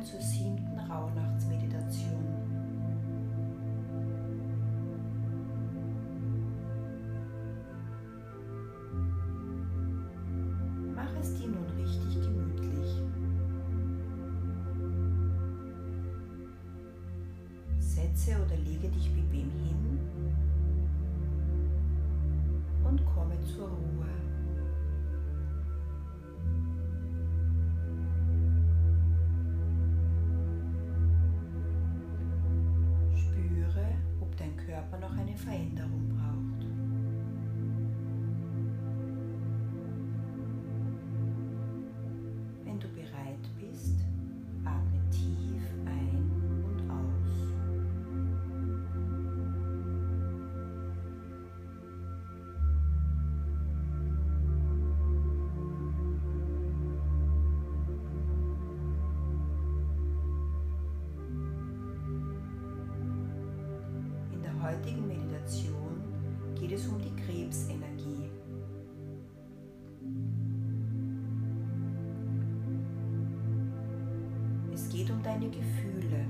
Willkommen zur siebten Rauhnachtsmeditation. Mach es dir nun richtig gemütlich. Setze oder lege dich bequem Veränderung braucht. Wenn du bereit bist, atme tief ein und aus. In der heutigen Meditation Um deine Gefühle,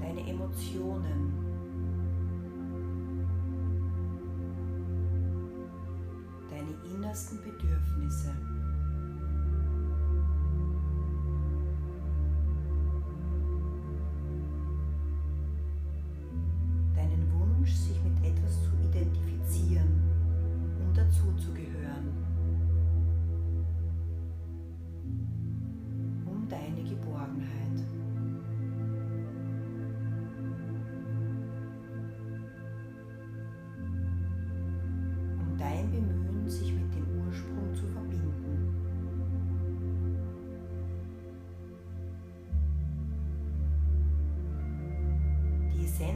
deine Emotionen, deine innersten Bedürfnisse.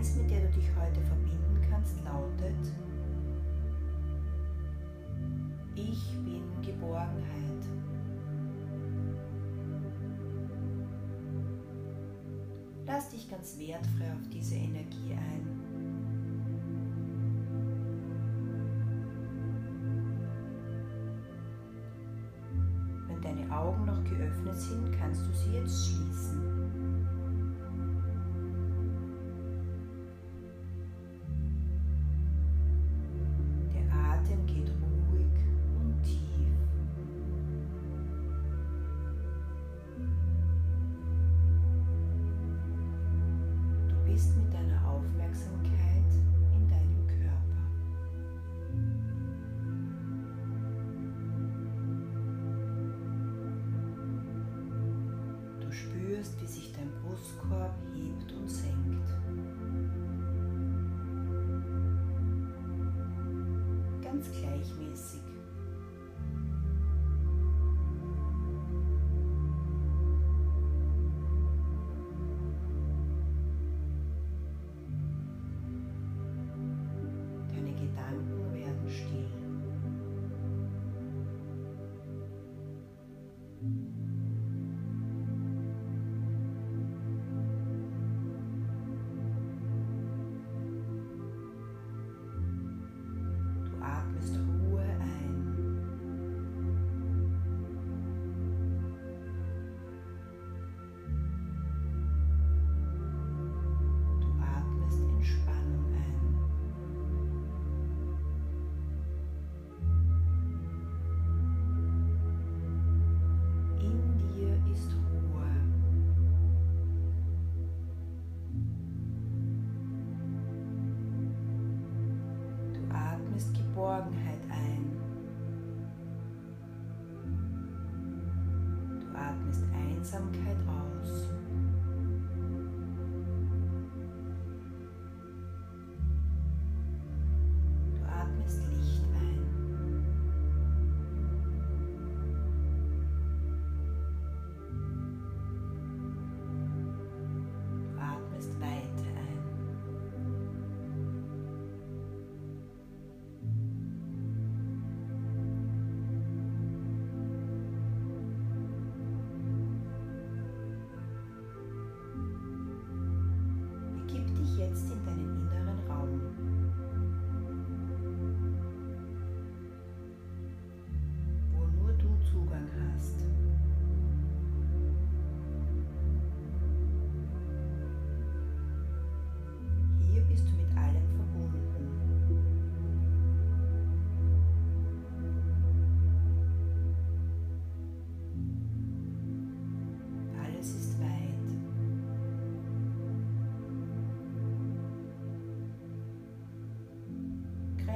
Essenz, mit der du dich heute verbinden kannst, lautet, ich bin Geborgenheit. Lass dich ganz wertfrei auf diese Energie ein. Wenn deine Augen noch geöffnet sind, kannst du sie jetzt schließen.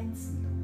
1, 0.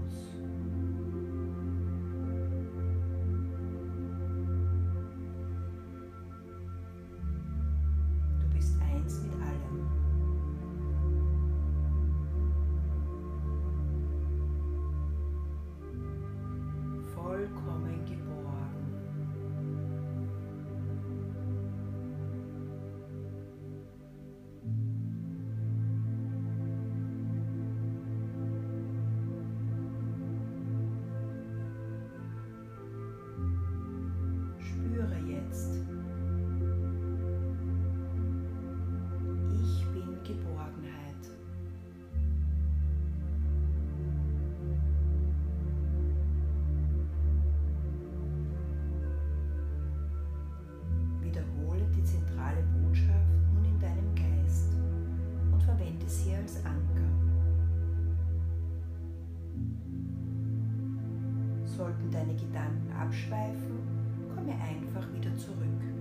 Sollten deine Gedanken abschweifen, komme einfach wieder zurück.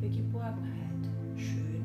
ewige Geborgenheit schön.